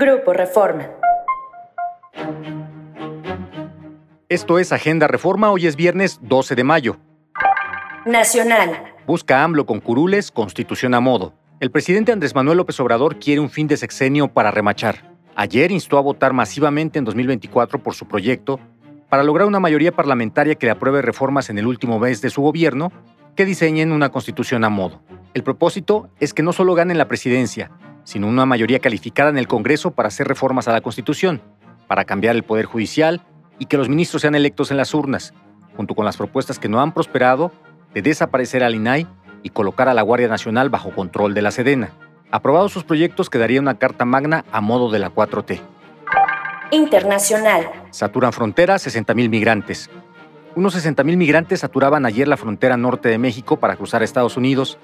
Grupo Reforma. Esto es Agenda Reforma, hoy es viernes 12 de mayo. Nacional. Busca AMLO con curules, constitución a modo. El presidente Andrés Manuel López Obrador quiere un fin de sexenio para remachar. Ayer instó a votar masivamente en 2024 por su proyecto para lograr una mayoría parlamentaria que le apruebe reformas en el último mes de su gobierno que diseñen una constitución a modo. El propósito es que no solo ganen la presidencia, sino una mayoría calificada en el Congreso para hacer reformas a la Constitución, para cambiar el Poder Judicial y que los ministros sean electos en las urnas, junto con las propuestas que no han prosperado de desaparecer al INAI y colocar a la Guardia Nacional bajo control de la Sedena. Aprobados sus proyectos quedaría una carta magna a modo de la 4T. Internacional. Saturan fronteras 60.000 migrantes. Unos 60.000 migrantes saturaban ayer la frontera norte de México para cruzar a Estados Unidos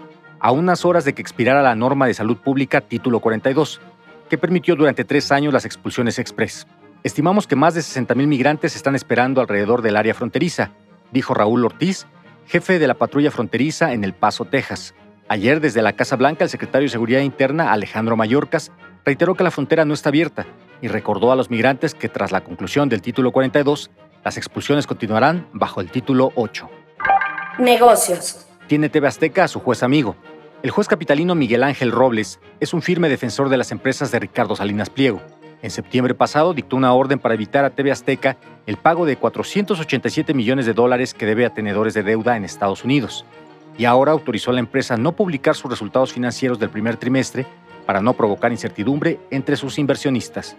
a unas horas de que expirara la norma de salud pública Título 42, que permitió durante tres años las expulsiones express. Estimamos que más de 60.000 migrantes están esperando alrededor del área fronteriza, dijo Raúl Ortiz, jefe de la patrulla fronteriza en El Paso, Texas. Ayer, desde la Casa Blanca, el secretario de Seguridad Interna, Alejandro Mayorkas, reiteró que la frontera no está abierta y recordó a los migrantes que tras la conclusión del título 42, las expulsiones continuarán bajo el título 8. Negocios. Tiene TV Azteca a su juez amigo. El juez capitalino Miguel Ángel Robles es un firme defensor de las empresas de Ricardo Salinas Pliego en septiembre pasado dictó una orden para evitar a TV Azteca el pago de 487 millones de dólares que debe a tenedores de deuda en Estados Unidos. Y ahora autorizó a la empresa no publicar sus resultados financieros del primer trimestre para no provocar incertidumbre entre sus inversionistas.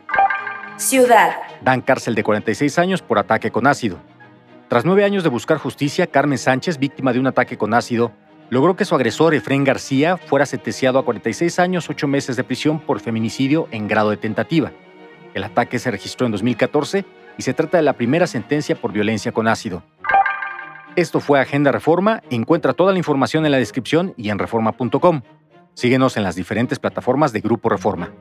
Ciudad. Dan cárcel de 46 años por ataque con ácido. Tras nueve años de buscar justicia, Carmen Sánchez, víctima de un ataque con ácido, logró que su agresor, Efrén García, fuera sentenciado a 46 años, 8 meses de prisión por feminicidio en grado de tentativa. El ataque se registró en 2014 y se trata de la primera sentencia por violencia con ácido. Esto fue Agenda Reforma. Encuentra toda la información en la descripción y en reforma.com. Síguenos en las diferentes plataformas de Grupo Reforma.